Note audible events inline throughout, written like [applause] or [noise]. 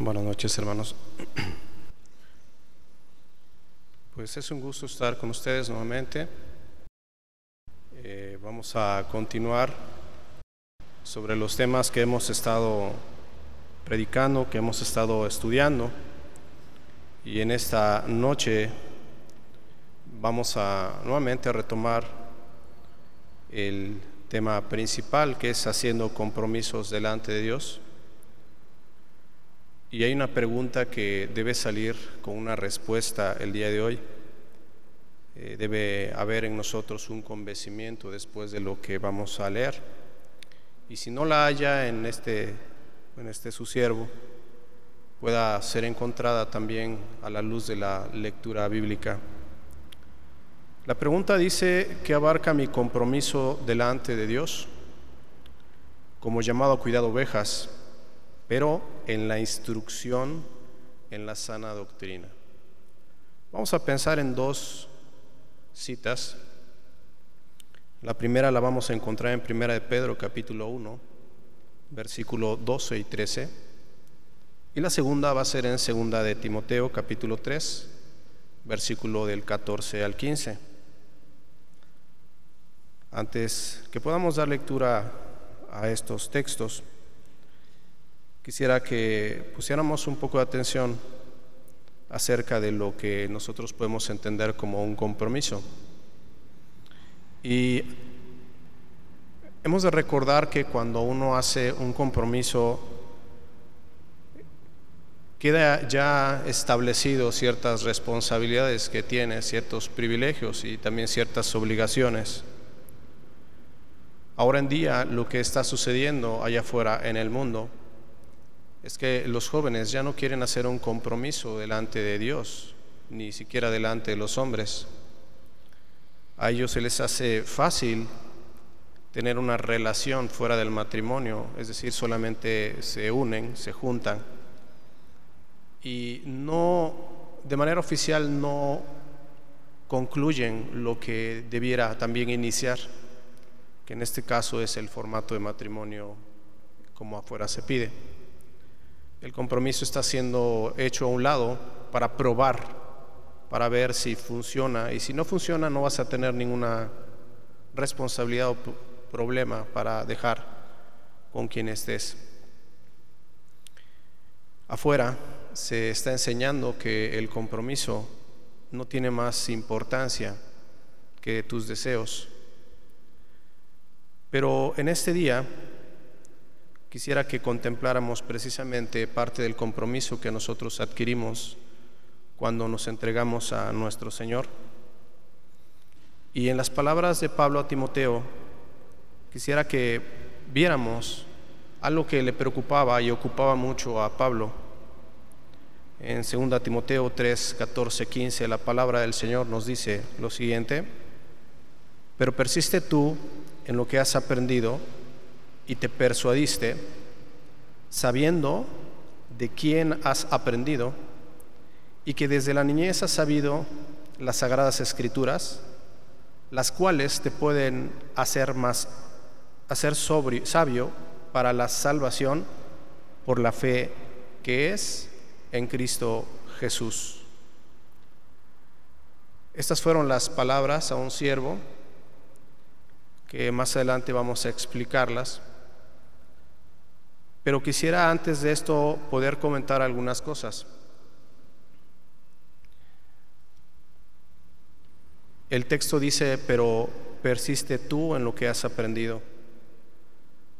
Buenas noches, hermanos. [clears throat] Pues es un gusto estar con ustedes nuevamente. Eh, vamos a continuar sobre los temas que hemos estado predicando, que hemos estado estudiando. Y en esta noche vamos a nuevamente retomar el tema principal, que es haciendo compromisos delante de Dios. Y hay una pregunta que debe salir con una respuesta el día de hoy. Eh, debe haber en nosotros un convencimiento después de lo que vamos a leer. Y si no la haya en este, en este su siervo, pueda ser encontrada también a la luz de la lectura bíblica. La pregunta dice, ¿qué abarca mi compromiso delante de Dios? Como llamado a cuidar ovejas, pero en la instrucción en la sana doctrina. Vamos a pensar en dos citas. La primera la vamos a encontrar en Primera de Pedro capítulo 1, versículo 12 y 13. Y la segunda va a ser en Segunda de Timoteo capítulo 3, versículo del 14 al 15. Antes que podamos dar lectura a estos textos, quisiera que pusiéramos un poco de atención acerca de lo que nosotros podemos entender como un compromiso. Y hemos de recordar que cuando uno hace un compromiso, queda ya establecido ciertas responsabilidades que tiene, ciertos privilegios y también ciertas obligaciones. Ahora en día lo que está sucediendo allá afuera en el mundo es que los jóvenes ya no quieren hacer un compromiso delante de Dios, ni siquiera delante de los hombres. A ellos se les hace fácil tener una relación fuera del matrimonio, es decir, solamente se unen, se juntan y no, de manera oficial no concluyen lo que debiera también iniciar, que en este caso es el formato de matrimonio como afuera se pide. El compromiso está siendo hecho a un lado para probar, para ver si funciona. Y si no funciona, no vas a tener ninguna responsabilidad o problema para dejar con quien estés. Afuera se está enseñando que el compromiso no tiene más importancia que tus deseos. Pero en este día quisiera que contempláramos precisamente parte del compromiso que nosotros adquirimos cuando nos entregamos a nuestro Señor. Y en las palabras de Pablo a Timoteo, quisiera que viéramos algo que le preocupaba y ocupaba mucho a Pablo. En 2 Timoteo 3, 14, 15, la palabra del Señor nos dice lo siguiente, pero persiste tú en lo que has aprendido y te persuadiste, sabiendo de quién has aprendido y que desde la niñez has sabido las sagradas escrituras, las cuales te pueden hacer más hacer sabio para la salvación por la fe que es en Cristo Jesús. Estas fueron las palabras a un siervo que más adelante vamos a explicarlas. Pero quisiera antes de esto poder comentar algunas cosas. El texto dice, pero persiste tú en lo que has aprendido.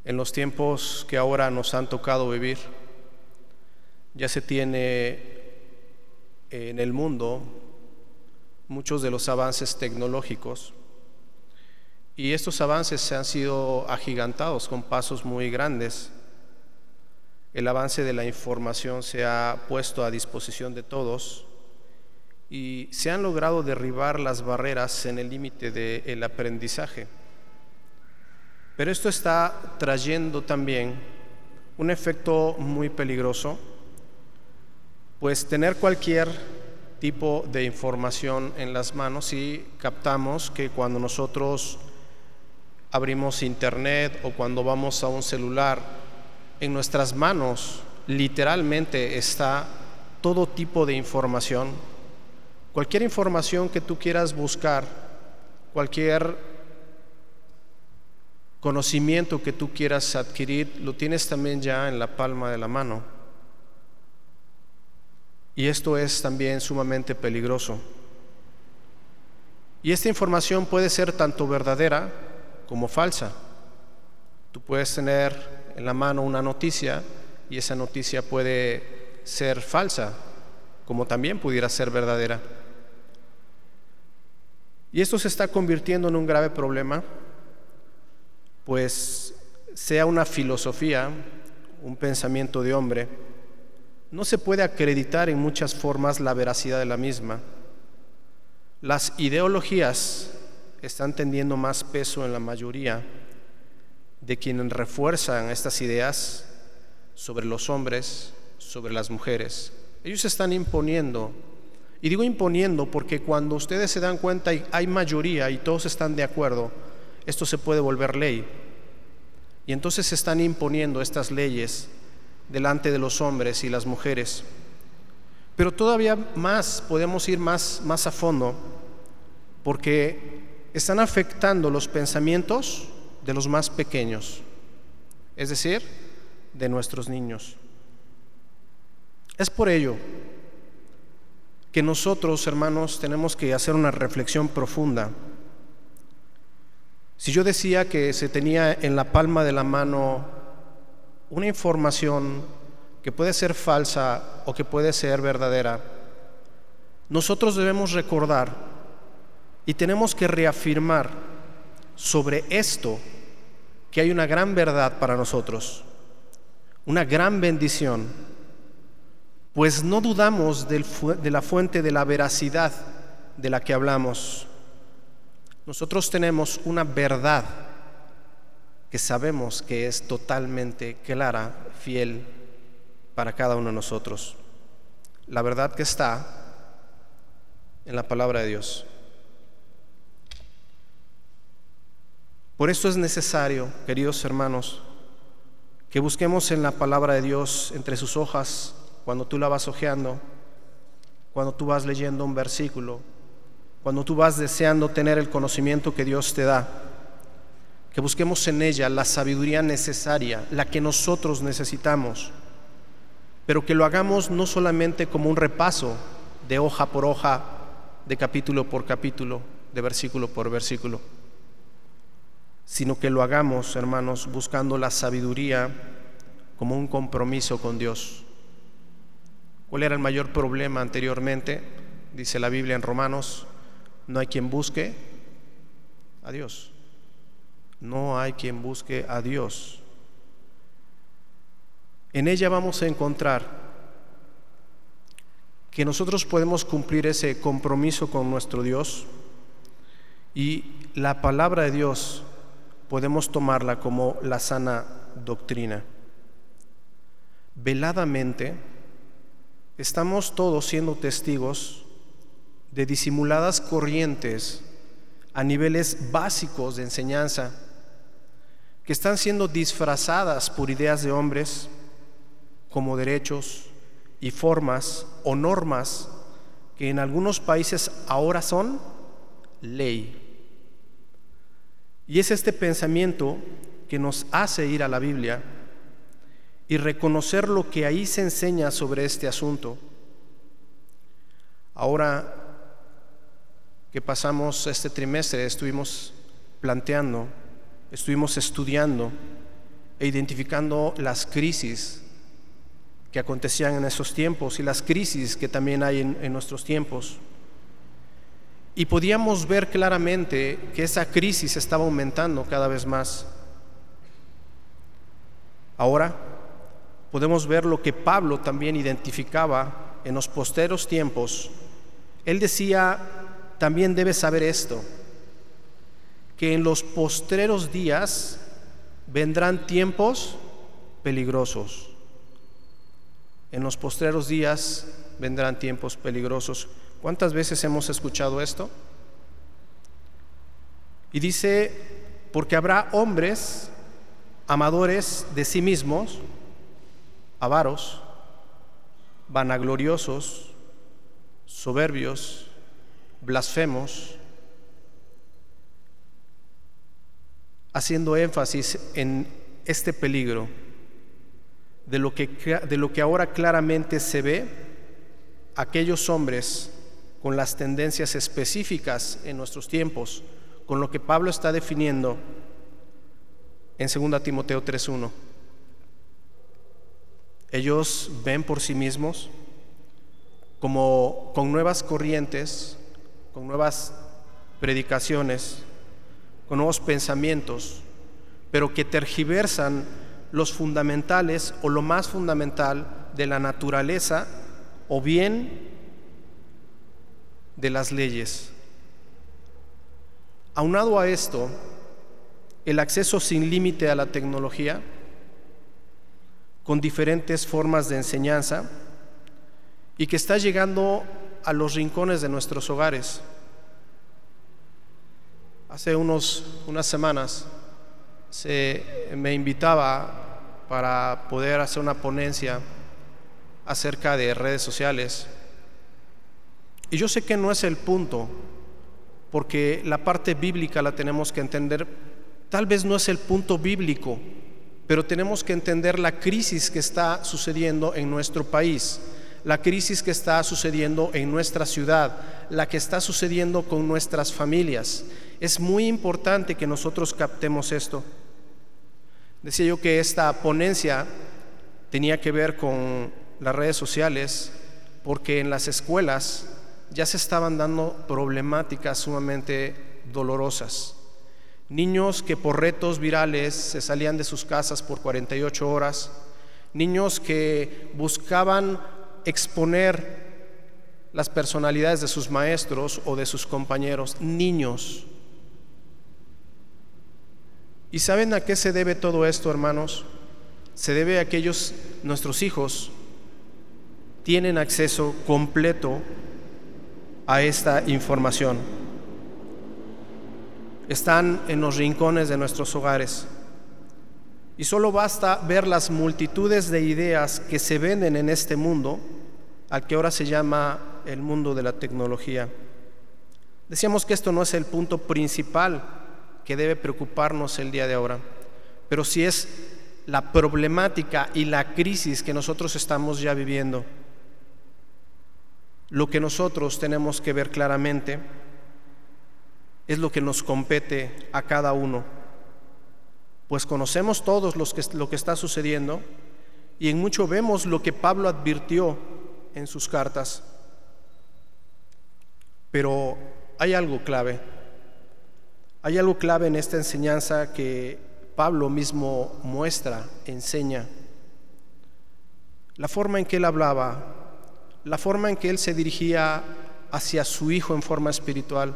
En los tiempos que ahora nos han tocado vivir, ya se tiene en el mundo muchos de los avances tecnológicos y estos avances se han sido agigantados con pasos muy grandes el avance de la información se ha puesto a disposición de todos y se han logrado derribar las barreras en el límite del aprendizaje. Pero esto está trayendo también un efecto muy peligroso, pues tener cualquier tipo de información en las manos y captamos que cuando nosotros abrimos internet o cuando vamos a un celular en nuestras manos literalmente está todo tipo de información. Cualquier información que tú quieras buscar, cualquier conocimiento que tú quieras adquirir, lo tienes también ya en la palma de la mano. Y esto es también sumamente peligroso. Y esta información puede ser tanto verdadera como falsa. Tú puedes tener en la mano una noticia y esa noticia puede ser falsa, como también pudiera ser verdadera. Y esto se está convirtiendo en un grave problema, pues sea una filosofía, un pensamiento de hombre, no se puede acreditar en muchas formas la veracidad de la misma. Las ideologías están teniendo más peso en la mayoría de quienes refuerzan estas ideas sobre los hombres, sobre las mujeres. Ellos están imponiendo, y digo imponiendo porque cuando ustedes se dan cuenta y hay mayoría y todos están de acuerdo, esto se puede volver ley. Y entonces se están imponiendo estas leyes delante de los hombres y las mujeres. Pero todavía más, podemos ir más, más a fondo, porque están afectando los pensamientos de los más pequeños, es decir, de nuestros niños. Es por ello que nosotros, hermanos, tenemos que hacer una reflexión profunda. Si yo decía que se tenía en la palma de la mano una información que puede ser falsa o que puede ser verdadera, nosotros debemos recordar y tenemos que reafirmar sobre esto que hay una gran verdad para nosotros, una gran bendición, pues no dudamos de la fuente de la veracidad de la que hablamos. Nosotros tenemos una verdad que sabemos que es totalmente clara, fiel para cada uno de nosotros. La verdad que está en la palabra de Dios. Por eso es necesario, queridos hermanos, que busquemos en la palabra de Dios entre sus hojas, cuando tú la vas hojeando, cuando tú vas leyendo un versículo, cuando tú vas deseando tener el conocimiento que Dios te da que busquemos en ella la sabiduría necesaria, la que nosotros necesitamos, pero que lo hagamos no solamente como un repaso de hoja por hoja, de capítulo por capítulo, de versículo por versículo, sino que lo hagamos, hermanos, buscando la sabiduría como un compromiso con Dios. ¿Cuál era el mayor problema anteriormente? Dice la Biblia en Romanos, no hay quien busque a Dios no hay quien busque a Dios. En ella vamos a encontrar que nosotros podemos cumplir ese compromiso con nuestro Dios y la palabra de Dios podemos tomarla como la sana doctrina. Veladamente estamos todos siendo testigos de disimuladas corrientes a niveles básicos de enseñanza que están siendo disfrazadas por ideas de hombres como derechos y formas o normas que en algunos países ahora son ley. Y es este pensamiento que nos hace ir a la Biblia y reconocer lo que ahí se enseña sobre este asunto. Ahora que pasamos este trimestre, estuvimos planteando estuvimos estudiando e identificando las crisis que acontecían en esos tiempos y las crisis que también hay en, nuestros tiempos. Y podíamos ver claramente que esa crisis estaba aumentando cada vez más. Ahora podemos ver lo que Pablo también identificaba en los posteros tiempos. Él decía, también debes saber esto, que en los postreros días vendrán tiempos peligrosos. En los postreros días vendrán tiempos peligrosos. ¿Cuántas veces hemos escuchado esto? Y dice, porque habrá hombres amadores de sí mismos, avaros, vanagloriosos, soberbios, blasfemos, haciendo énfasis en este peligro de lo que, de lo que ahora claramente se ve, aquellos hombres con las tendencias específicas en nuestros tiempos, con lo que Pablo está definiendo en 2 Timoteo 3.1. Ellos ven por sí mismos como con nuevas corrientes, con nuevas predicaciones, con nuevos pensamientos, pero que tergiversan los fundamentales o lo más fundamental de la naturaleza o bien de las leyes. Aunado a esto, el acceso sin límite a la tecnología, con diferentes formas de enseñanza, y que está llegando a los rincones de nuestros hogares. Hace unos, unas semanas se me invitaba para poder hacer una ponencia acerca de redes sociales. Y yo sé que no es el punto, porque la parte bíblica la tenemos que entender. Tal vez no es el punto bíblico, pero tenemos que entender la crisis que está sucediendo en nuestro país, la crisis que está sucediendo en nuestra ciudad, la que está sucediendo con nuestras familias. Es muy importante que nosotros captemos esto. Decía yo que esta ponencia tenía que ver con las redes sociales porque en las escuelas ya se estaban dando problemáticas sumamente dolorosas. Niños que por retos virales se salían de sus casas por 48 horas, niños que buscaban exponer las personalidades de sus maestros o de sus compañeros, niños ¿Y saben a qué se debe todo esto, hermanos? Se debe a que ellos, nuestros hijos, tienen acceso completo a esta información. Están en los rincones de nuestros hogares. Y solo basta ver las multitudes de ideas que se venden en este mundo, al que ahora se llama el mundo de la tecnología. Decíamos que esto no es el punto principal que debe preocuparnos el día de ahora, pero si es la problemática y la crisis que nosotros estamos ya viviendo. Lo que nosotros tenemos que ver claramente es lo que nos compete a cada uno, pues conocemos todos lo que está sucediendo y en mucho vemos lo que Pablo advirtió en sus cartas. Pero hay algo clave. Hay algo clave en esta enseñanza que Pablo mismo muestra, enseña. La forma en que él hablaba, la forma en que él se dirigía hacia su hijo en forma espiritual,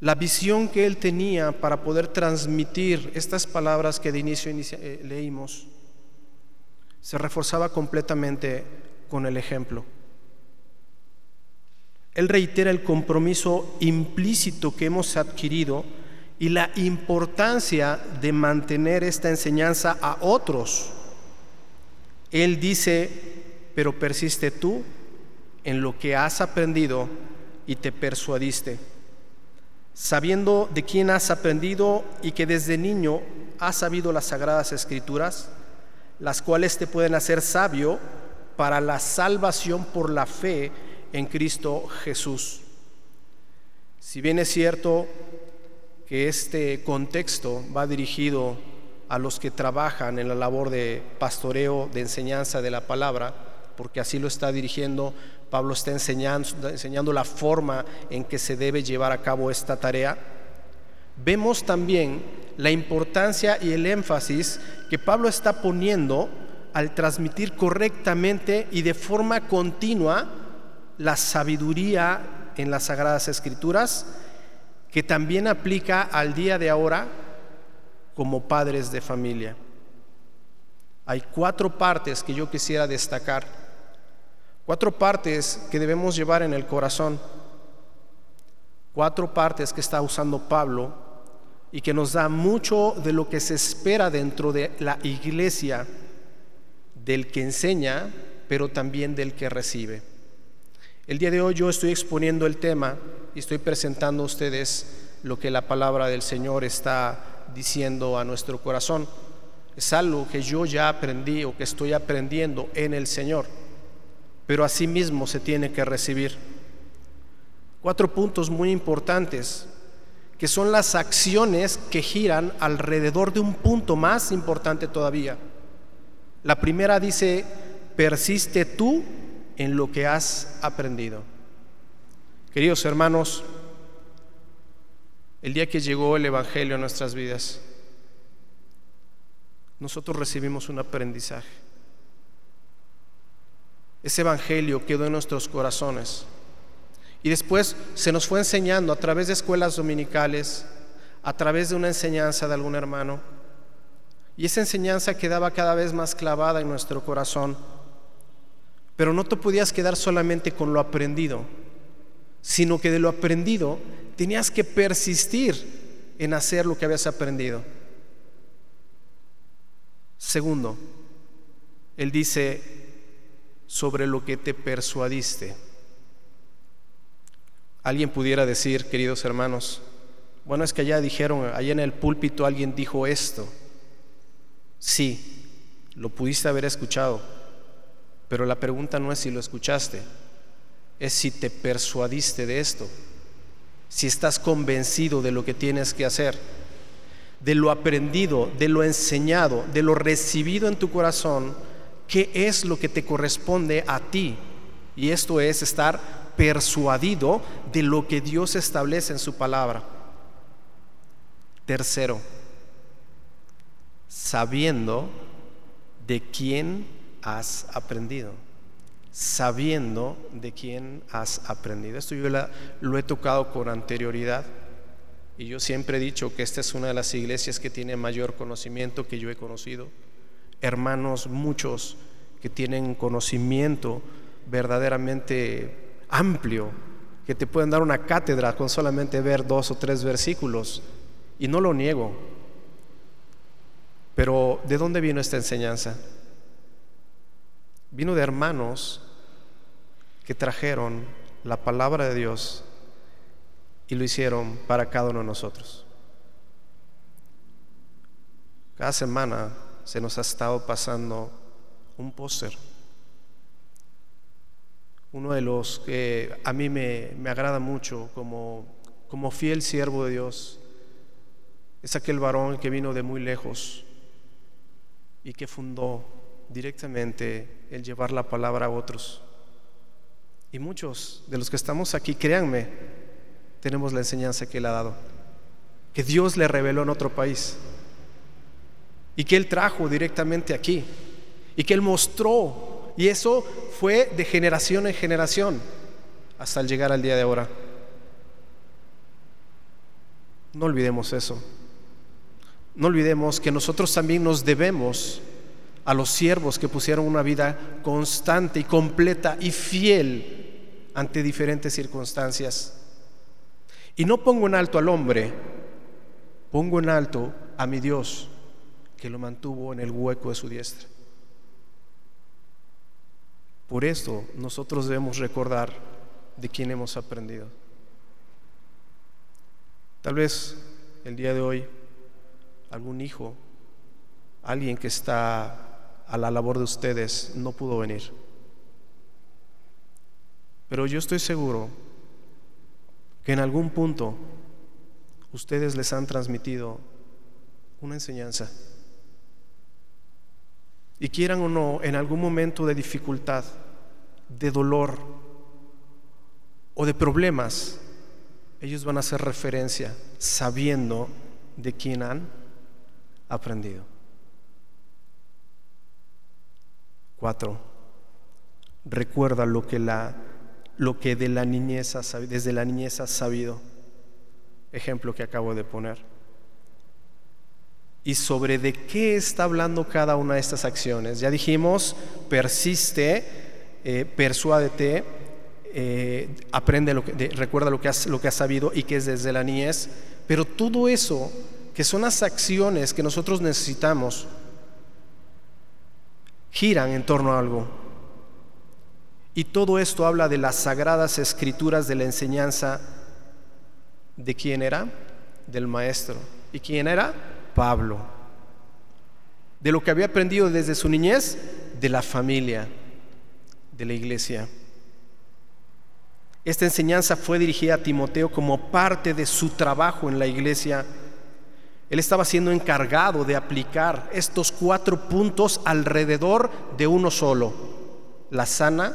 la visión que él tenía para poder transmitir estas palabras que de inicio, eh, leímos, se reforzaba completamente con el ejemplo. Él reitera el compromiso implícito que hemos adquirido y la importancia de mantener esta enseñanza a otros. Él dice, pero persiste tú en lo que has aprendido y te persuadiste, sabiendo de quién has aprendido y que desde niño has sabido las sagradas escrituras, las cuales te pueden hacer sabio para la salvación por la fe en Cristo Jesús. Si bien es cierto que este contexto va dirigido a los que trabajan en la labor de pastoreo, de enseñanza de la palabra, porque así lo está dirigiendo, Pablo está enseñando, enseñando la forma en que se debe llevar a cabo esta tarea, vemos también la importancia y el énfasis que Pablo está poniendo al transmitir correctamente y de forma continua la sabiduría en las Sagradas Escrituras, que también aplica al día de ahora como padres de familia. Hay cuatro partes que yo quisiera destacar, cuatro partes que debemos llevar en el corazón, cuatro partes que está usando Pablo y que nos da mucho de lo que se espera dentro de la iglesia del que enseña, pero también del que recibe. El día de hoy yo estoy exponiendo el tema y estoy presentando a ustedes lo que la palabra del Señor está diciendo a nuestro corazón. Es algo que yo ya aprendí o que estoy aprendiendo en el Señor, pero asimismo se tiene que recibir. Cuatro puntos muy importantes, que son las acciones que giran alrededor de un punto más importante todavía. La primera dice, persiste tú en lo que has aprendido. Queridos hermanos, el día que llegó el Evangelio a nuestras vidas, nosotros recibimos un aprendizaje. Ese Evangelio quedó en nuestros corazones y después se nos fue enseñando a través de escuelas dominicales, a través de una enseñanza de algún hermano. Y esa enseñanza quedaba cada vez más clavada en nuestro corazón. Pero no te podías quedar solamente con lo aprendido, sino que de lo aprendido tenías que persistir en hacer lo que habías aprendido. Segundo, él dice sobre lo que te persuadiste. Alguien pudiera decir, queridos hermanos, bueno, es que allá dijeron, allá en el púlpito alguien dijo esto. Sí, lo pudiste haber escuchado, pero la pregunta no es si lo escuchaste, es si te persuadiste de esto, si estás convencido de lo que tienes que hacer, de lo aprendido, de lo enseñado, de lo recibido en tu corazón, qué es lo que te corresponde a ti. Y esto es estar persuadido de lo que Dios establece en su palabra. Tercero, sabiendo de quién has aprendido. Sabiendo de quién has aprendido. Esto yo lo he tocado con anterioridad y yo siempre he dicho que esta es una de las iglesias que tiene mayor conocimiento que yo he conocido. Hermanos muchos que tienen conocimiento verdaderamente amplio que te pueden dar una cátedra con solamente ver dos o tres versículos. Y no lo niego. Pero ¿de dónde vino esta enseñanza? Vino de hermanos que trajeron la palabra de Dios y lo hicieron para cada uno de nosotros. Cada semana se nos ha estado pasando un póster uno de los que a mí me, agrada mucho como, como fiel siervo de Dios, es aquel varón que vino de muy lejos y que fundó directamente el llevar la palabra a otros. Y muchos de los que estamos aquí, créanme, tenemos la enseñanza que él ha dado, que Dios le reveló en otro país y que él trajo directamente aquí y que él mostró y eso fue de generación en generación hasta el llegar al día de ahora. No olvidemos eso. No olvidemos que nosotros también nos debemos a los siervos que pusieron una vida constante y completa y fiel ante diferentes circunstancias. Y no pongo en alto al hombre, pongo en alto a mi Dios que lo mantuvo en el hueco de su diestra. Por eso nosotros debemos recordar de quién hemos aprendido. Tal vez el día de hoy algún hijo, alguien que está a la labor de ustedes no pudo venir. Pero yo estoy seguro que en algún punto ustedes les han transmitido una enseñanza y quieran o no, en algún momento de dificultad, de dolor o de problemas, ellos van a hacer referencia sabiendo de quién han aprendido. Cuatro, recuerda lo que, la, lo que de la niñez desde la niñez has sabido. Ejemplo que acabo de poner y sobre de qué está hablando cada una de estas acciones. Ya dijimos, persiste, eh, persuádete, eh, aprende, lo que, recuerda lo que, has, lo que has sabido y que es desde la niñez, pero todo eso, que son las acciones que nosotros necesitamos, giran en torno a algo. Y todo esto habla de las sagradas escrituras de la enseñanza de quién era, del maestro. ¿Y quién era? Pablo. De lo que había aprendido desde su niñez, de la familia, de la iglesia. Esta enseñanza fue dirigida a Timoteo como parte de su trabajo en la iglesia. Él estaba siendo encargado de aplicar estos cuatro puntos alrededor de uno solo, la sana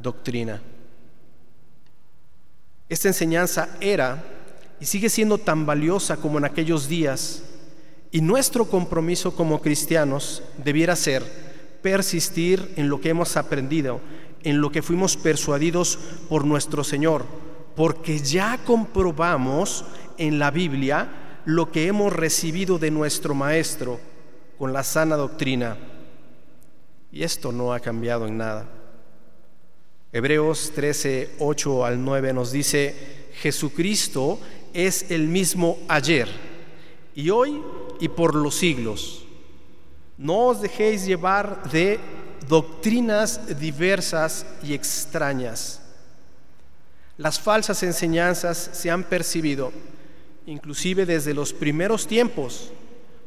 doctrina. Esta enseñanza era y sigue siendo tan valiosa como en aquellos días y nuestro compromiso como cristianos debiera ser persistir en lo que hemos aprendido en lo que fuimos persuadidos por nuestro Señor, porque ya comprobamos en la Biblia lo que hemos recibido de nuestro Maestro con la sana doctrina. Y esto no ha cambiado en nada. Hebreos 13, 8 al 9 nos dice, Jesucristo es el mismo ayer y hoy y por los siglos. No os dejéis llevar de doctrinas diversas y extrañas. Las falsas enseñanzas se han percibido, inclusive desde los primeros tiempos.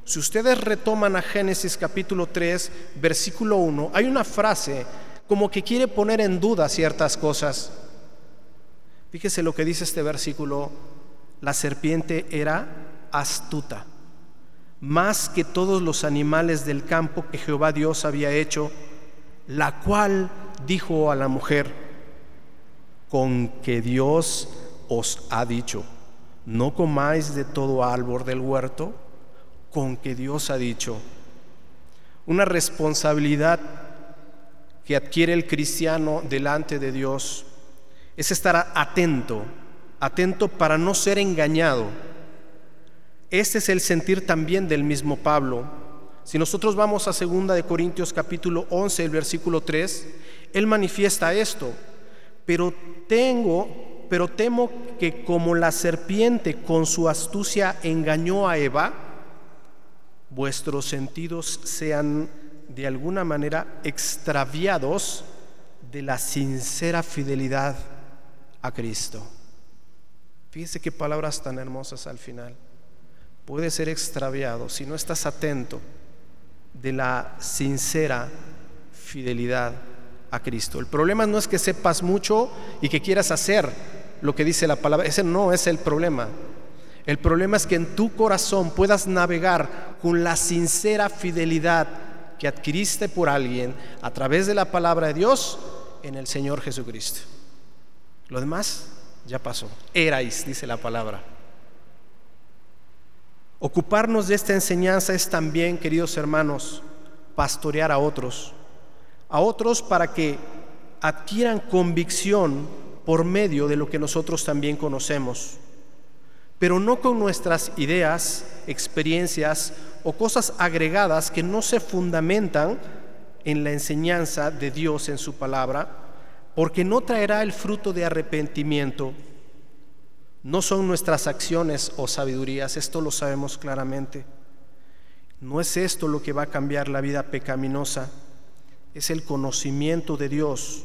Si ustedes retoman a Génesis capítulo 3, versículo 1, hay una frase como que quiere poner en duda ciertas cosas. Fíjese lo que dice este versículo, la serpiente era astuta, más que todos los animales del campo que Jehová Dios había hecho la cual dijo a la mujer, con que Dios os ha dicho, no comáis de todo árbol del huerto, con que Dios ha dicho. Una responsabilidad que adquiere el cristiano delante de Dios es estar atento, atento para no ser engañado. Este es el sentir también del mismo Pablo si nosotros vamos a 2 de Corintios capítulo 11, el versículo 3, él manifiesta esto, pero tengo, pero temo que como la serpiente con su astucia engañó a Eva, vuestros sentidos sean de alguna manera extraviados de la sincera fidelidad a Cristo. Fíjese qué palabras tan hermosas al final. Puede ser extraviado si no estás atento de la sincera fidelidad a Cristo. El problema no es que sepas mucho y que quieras hacer lo que dice la palabra, ese no es el problema. El problema es que en tu corazón puedas navegar con la sincera fidelidad que adquiriste por alguien a través de la palabra de Dios en el Señor Jesucristo. Lo demás ya pasó. Erais, dice la palabra. Ocuparnos de esta enseñanza es también, queridos hermanos, pastorear a otros, a otros para que adquieran convicción por medio de lo que nosotros también conocemos, pero no con nuestras ideas, experiencias o cosas agregadas que no se fundamentan en la enseñanza de Dios en su palabra, porque no traerá el fruto de arrepentimiento no son nuestras acciones o sabidurías, esto lo sabemos claramente. No es esto lo que va a cambiar la vida pecaminosa, es el conocimiento de Dios,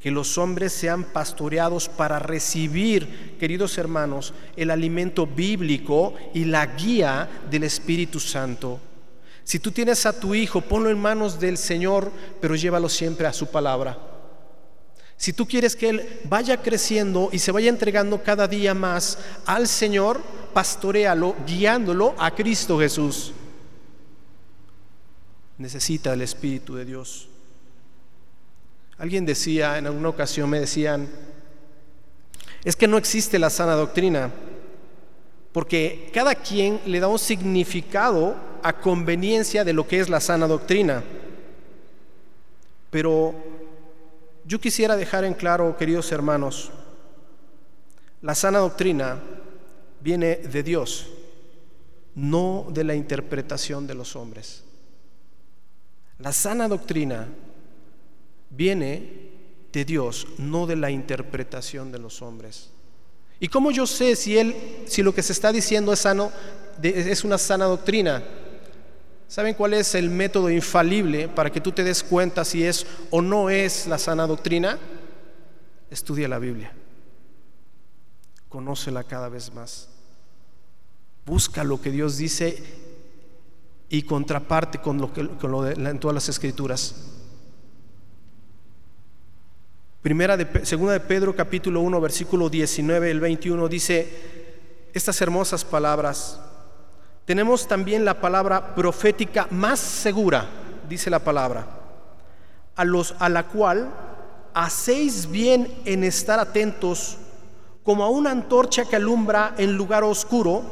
que los hombres sean pastoreados para recibir, queridos hermanos, el alimento bíblico y la guía del Espíritu Santo. Si tú tienes a tu hijo, ponlo en manos del Señor, pero llévalo siempre a su palabra. Si tú quieres que Él vaya creciendo y se vaya entregando cada día más al Señor, pastorealo, guiándolo a Cristo Jesús. Necesita el Espíritu de Dios. Alguien decía, en alguna ocasión me decían, es que no existe la sana doctrina, porque cada quien le da un significado a conveniencia de lo que es la sana doctrina. Pero yo quisiera dejar en claro, queridos hermanos, la sana doctrina viene de Dios, no de la interpretación de los hombres. La sana doctrina viene de Dios, no de la interpretación de los hombres. ¿Y cómo yo sé si él si lo que se está diciendo es sano es una sana doctrina? ¿Saben cuál es el método infalible para que tú te des cuenta si es o no es la sana doctrina? Estudia la Biblia. Conócela cada vez más. Busca lo que Dios dice y contraparte con lo que de, en todas las escrituras. Primera de, segunda de Pedro capítulo 1 versículo 19 el 21 dice estas hermosas palabras. Tenemos también la palabra profética más segura, dice la palabra, a los a la cual hacéis bien en estar atentos como a una antorcha que alumbra en lugar oscuro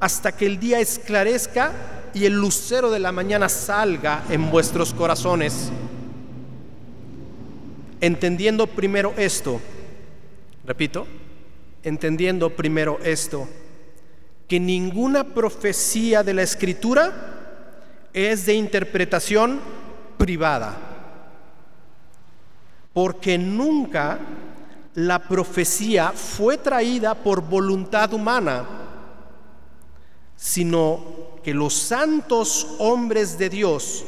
hasta que el día esclarezca y el lucero de la mañana salga en vuestros corazones. Entendiendo primero esto, repito, entendiendo primero esto, que ninguna profecía de la escritura es de interpretación privada, porque nunca la profecía fue traída por voluntad humana, sino que los santos hombres de Dios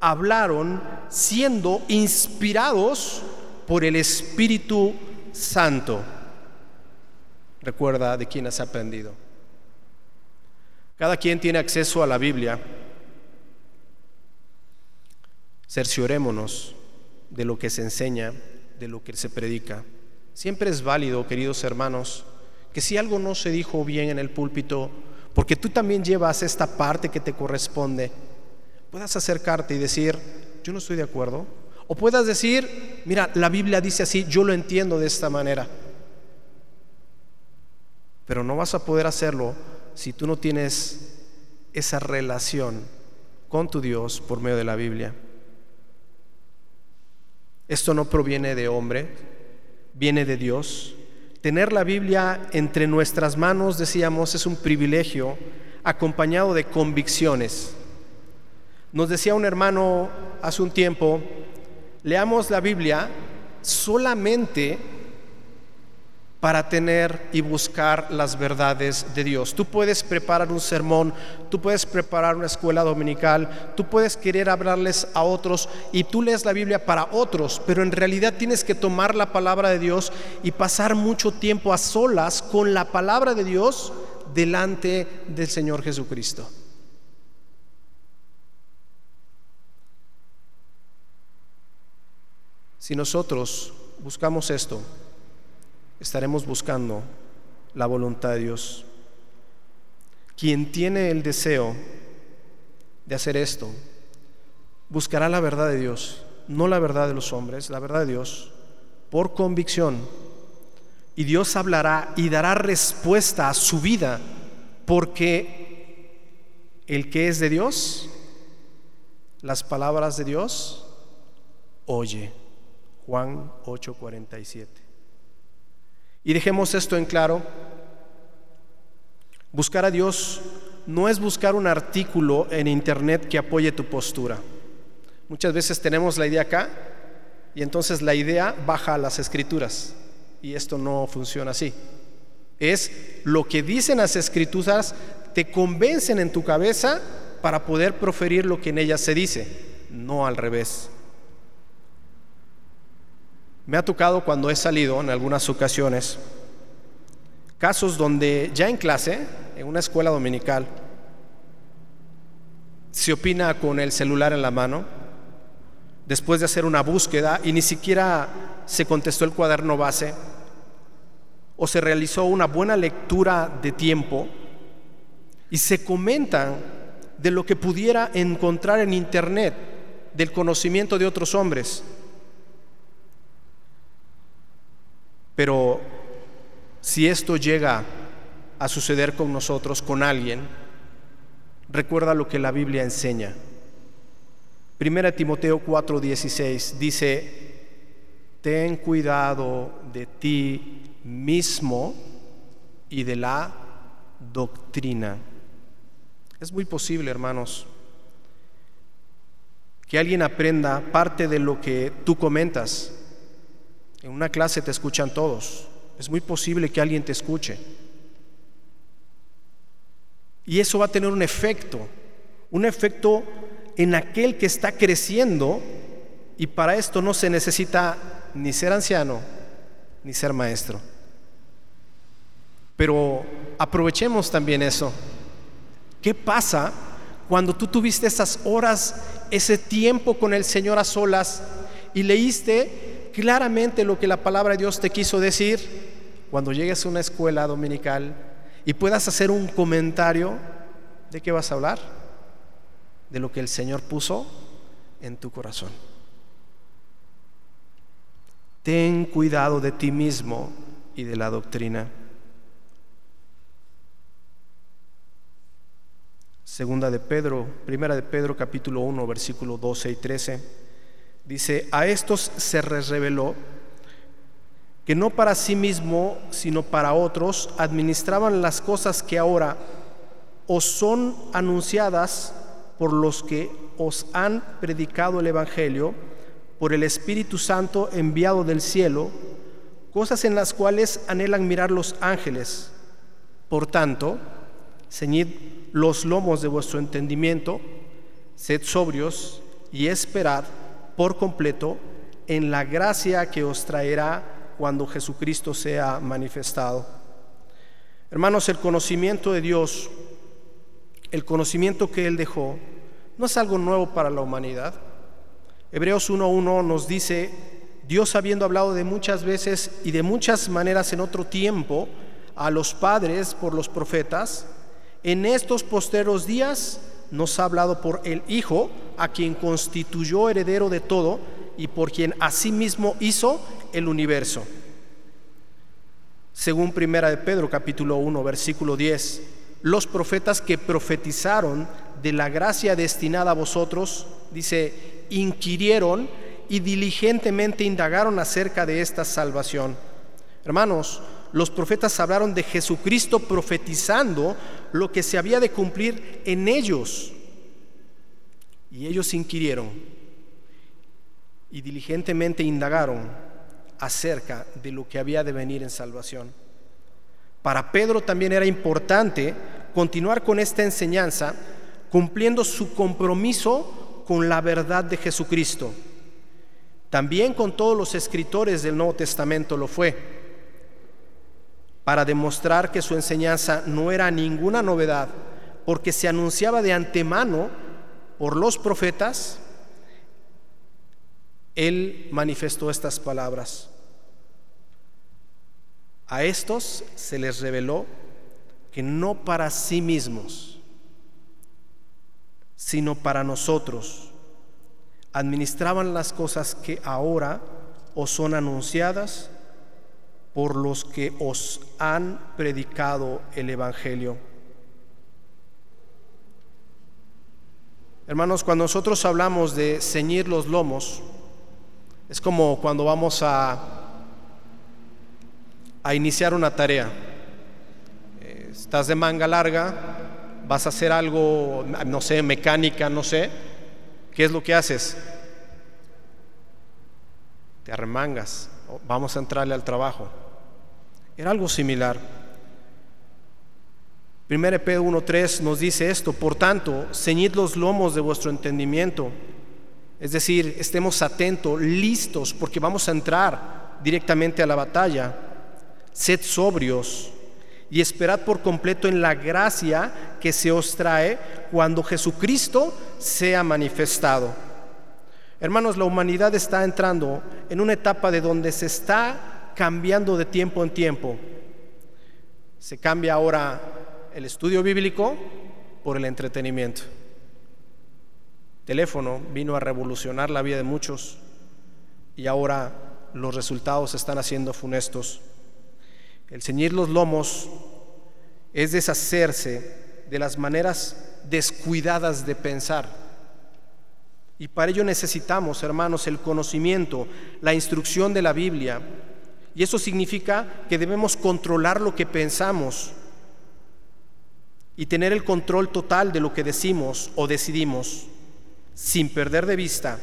hablaron siendo inspirados por el Espíritu Santo. Recuerda de quién has aprendido. Cada quien tiene acceso a la Biblia. Cerciorémonos de lo que se enseña, de lo que se predica. Siempre es válido, queridos hermanos, que si algo no se dijo bien en el púlpito, porque tú también llevas esta parte que te corresponde, puedas acercarte y decir, yo no estoy de acuerdo. O puedas decir, mira, la Biblia dice así, yo lo entiendo de esta manera. Pero no vas a poder hacerlo si tú no tienes esa relación con tu Dios por medio de la Biblia. Esto no proviene de hombre, viene de Dios. Tener la Biblia entre nuestras manos, decíamos, es un privilegio acompañado de convicciones. Nos decía un hermano hace un tiempo, leamos la Biblia solamente para tener y buscar las verdades de Dios. Tú puedes preparar un sermón, tú puedes preparar una escuela dominical, tú puedes querer hablarles a otros y tú lees la Biblia para otros, pero en realidad tienes que tomar la palabra de Dios y pasar mucho tiempo a solas con la palabra de Dios delante del Señor Jesucristo. Si nosotros buscamos esto, estaremos buscando la voluntad de Dios. Quien tiene el deseo de hacer esto, buscará la verdad de Dios, no la verdad de los hombres, la verdad de Dios, por convicción. Y Dios hablará y dará respuesta a su vida, porque el que es de Dios, las palabras de Dios, oye. Juan 8:47. Y dejemos esto en claro. Buscar a Dios no es buscar un artículo en internet que apoye tu postura. Muchas veces tenemos la idea acá y entonces la idea baja a las escrituras y esto no funciona así. Es lo que dicen las escrituras te convencen en tu cabeza para poder proferir lo que en ellas se dice, no al revés. Me ha tocado cuando he salido en algunas ocasiones casos donde ya en clase, en una escuela dominical, se opina con el celular en la mano, después de hacer una búsqueda y ni siquiera se contestó el cuaderno base, o se realizó una buena lectura de tiempo y se comentan de lo que pudiera encontrar en Internet, del conocimiento de otros hombres. Pero si esto llega a suceder con nosotros, con alguien, recuerda lo que la Biblia enseña. Primera Timoteo 4:16 dice, ten cuidado de ti mismo y de la doctrina. Es muy posible, hermanos, que alguien aprenda parte de lo que tú comentas en una clase te escuchan todos. Es muy posible que alguien te escuche. Y eso va a tener un efecto, un efecto en aquel que está creciendo y para esto no se necesita ni ser anciano ni ser maestro. Pero aprovechemos también eso. ¿Qué pasa cuando tú tuviste esas horas, ese tiempo con el Señor a solas y leíste claramente lo que la palabra de Dios te quiso decir? Cuando llegues a una escuela dominical y puedas hacer un comentario, ¿de qué vas a hablar? De lo que el Señor puso en tu corazón. Ten cuidado de ti mismo y de la doctrina. Segunda de Pedro, primera de Pedro capítulo 1, versículo 12 y 13. Dice, a estos se reveló que no para sí mismo, sino para otros, administraban las cosas que ahora os son anunciadas por los que os han predicado el Evangelio, por el Espíritu Santo enviado del cielo, cosas en las cuales anhelan mirar los ángeles. Por tanto, ceñid los lomos de vuestro entendimiento, sed sobrios y esperad por completo en la gracia que os traerá cuando Jesucristo sea manifestado. Hermanos, el conocimiento de Dios, el conocimiento que Él dejó, no es algo nuevo para la humanidad. Hebreos 1.1 nos dice, Dios habiendo hablado de muchas veces y de muchas maneras en otro tiempo a los padres por los profetas, en estos posteros días nos ha hablado por el Hijo, a quien constituyó heredero de todo y por quien asimismo hizo el universo. Según Primera de Pedro capítulo 1 versículo 10, los profetas que profetizaron de la gracia destinada a vosotros, dice, inquirieron y diligentemente indagaron acerca de esta salvación. Hermanos, los profetas hablaron de Jesucristo profetizando lo que se había de cumplir en ellos. Y ellos inquirieron y diligentemente indagaron acerca de lo que había de venir en salvación. Para Pedro también era importante continuar con esta enseñanza cumpliendo su compromiso con la verdad de Jesucristo. También con todos los escritores del Nuevo Testamento lo fue para demostrar que su enseñanza no era ninguna novedad, porque se anunciaba de antemano por los profetas, él manifestó estas palabras. A estos se les reveló que no para sí mismos, sino para nosotros, administraban las cosas que ahora os son anunciadas por los que os han predicado el Evangelio. Hermanos, cuando nosotros hablamos de ceñir los lomos, es como cuando vamos a, a iniciar una tarea. Estás de manga larga, vas a hacer algo, no sé, mecánica, no sé. ¿Qué es lo que haces? Te arremangas, vamos a entrarle al trabajo. Era algo similar. 1 Pedro 1.3 nos dice esto, por tanto, ceñid los lomos de vuestro entendimiento. Es decir, estemos atentos, listos, porque vamos a entrar directamente a la batalla. Sed sobrios y esperad por completo en la gracia que se os trae cuando Jesucristo sea manifestado. Hermanos, la humanidad está entrando en una etapa de donde se está cambiando de tiempo en tiempo. Se cambia ahora el estudio bíblico por el entretenimiento. teléfono vino a revolucionar la vida de muchos y ahora los resultados están haciendo funestos. El ceñir los lomos es deshacerse de las maneras descuidadas de pensar. Y para ello necesitamos, hermanos, el conocimiento, la instrucción de la Biblia, y eso significa que debemos controlar lo que pensamos y tener el control total de lo que decimos o decidimos, sin perder de vista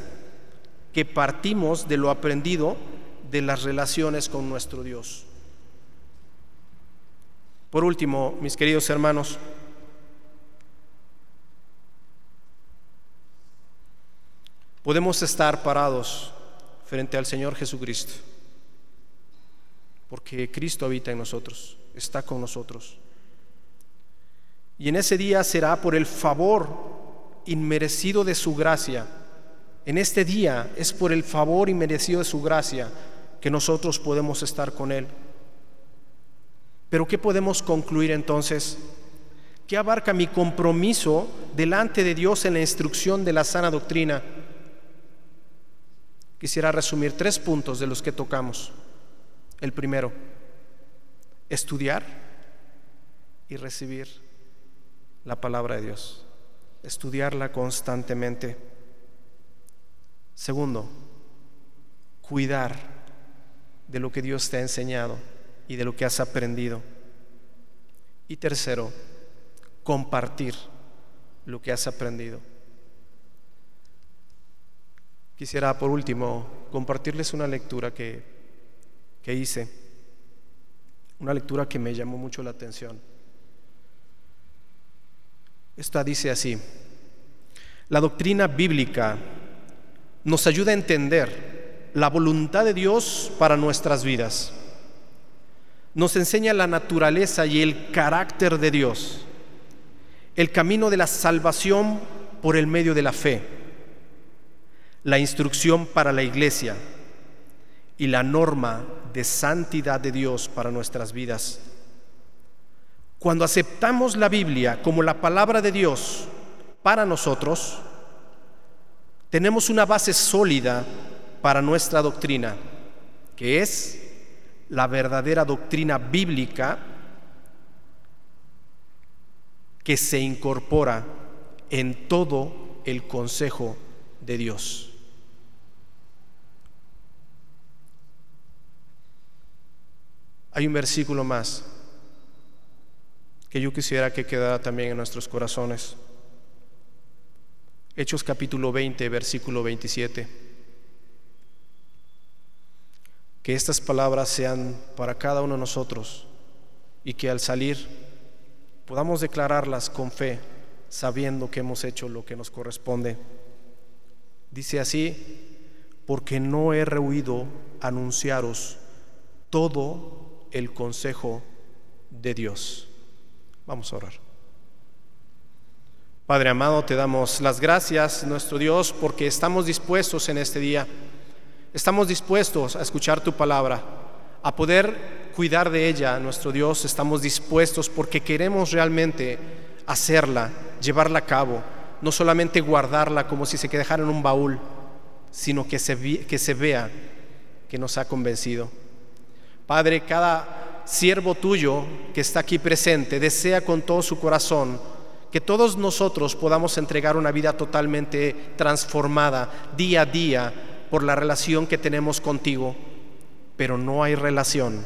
que partimos de lo aprendido de las relaciones con nuestro Dios. Por último, mis queridos hermanos, podemos estar parados frente al Señor Jesucristo, porque Cristo habita en nosotros, está con nosotros. Y en ese día será por el favor inmerecido de su gracia. En este día es por el favor inmerecido de su gracia que nosotros podemos estar con Él. Pero ¿qué podemos concluir entonces? ¿Qué abarca mi compromiso delante de Dios en la instrucción de la sana doctrina? Quisiera resumir tres puntos de los que tocamos. El primero, estudiar y recibir la palabra de Dios, estudiarla constantemente. Segundo, cuidar de lo que Dios te ha enseñado y de lo que has aprendido. Y tercero, compartir lo que has aprendido. Quisiera por último compartirles una lectura que, que hice, una lectura que me llamó mucho la atención. Esta dice así, la doctrina bíblica nos ayuda a entender la voluntad de Dios para nuestras vidas. Nos enseña la naturaleza y el carácter de Dios, el camino de la salvación por el medio de la fe, la instrucción para la iglesia y la norma de santidad de Dios para nuestras vidas. Cuando aceptamos la Biblia como la palabra de Dios para nosotros, tenemos una base sólida para nuestra doctrina, que es la verdadera doctrina bíblica que se incorpora en todo el consejo de Dios. Hay un versículo más que yo quisiera que quedara también en nuestros corazones. Hechos capítulo 20, versículo 27. Que estas palabras sean para cada uno de nosotros y que al salir podamos declararlas con fe, sabiendo que hemos hecho lo que nos corresponde. Dice así, porque no he rehuido anunciaros todo el consejo de Dios. Vamos a orar. Padre amado, te damos las gracias, nuestro Dios, porque estamos dispuestos en este día. Estamos dispuestos a escuchar tu palabra, a poder cuidar de ella, nuestro Dios. Estamos dispuestos porque queremos realmente hacerla, llevarla a cabo, no solamente guardarla como si se dejara en un baúl, sino que se, que se vea que nos ha convencido. Padre, cada siervo tuyo que está aquí presente desea con todo su corazón que todos nosotros podamos entregar una vida totalmente transformada día a día por la relación que tenemos contigo, pero no hay relación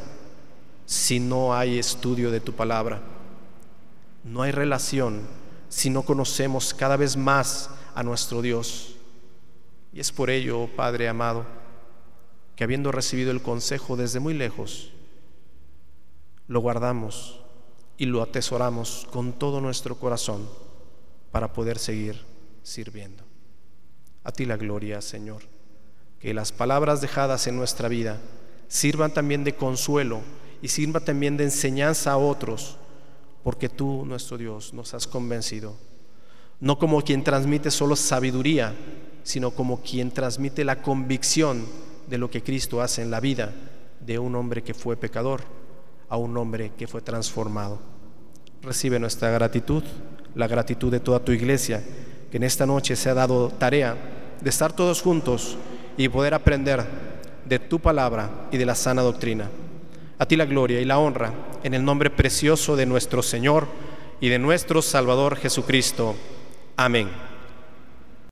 si no hay estudio de tu palabra. No hay relación si no conocemos cada vez más a nuestro Dios. Y es por ello, Padre amado, que habiendo recibido el consejo desde muy lejos, lo guardamos y lo atesoramos con todo nuestro corazón para poder seguir sirviendo. A ti la gloria, Señor. Que las palabras dejadas en nuestra vida sirvan también de consuelo y sirvan también de enseñanza a otros, porque tú, nuestro Dios, nos has convencido. No como quien transmite solo sabiduría, sino como quien transmite la convicción de lo que Cristo hace en la vida de un hombre que fue pecador a un hombre que fue transformado. Recibe nuestra gratitud, la gratitud de toda tu iglesia, que en esta noche se ha dado tarea de estar todos juntos y poder aprender de tu palabra y de la sana doctrina. A ti la gloria y la honra en el nombre precioso de nuestro Señor y de nuestro Salvador Jesucristo. Amén.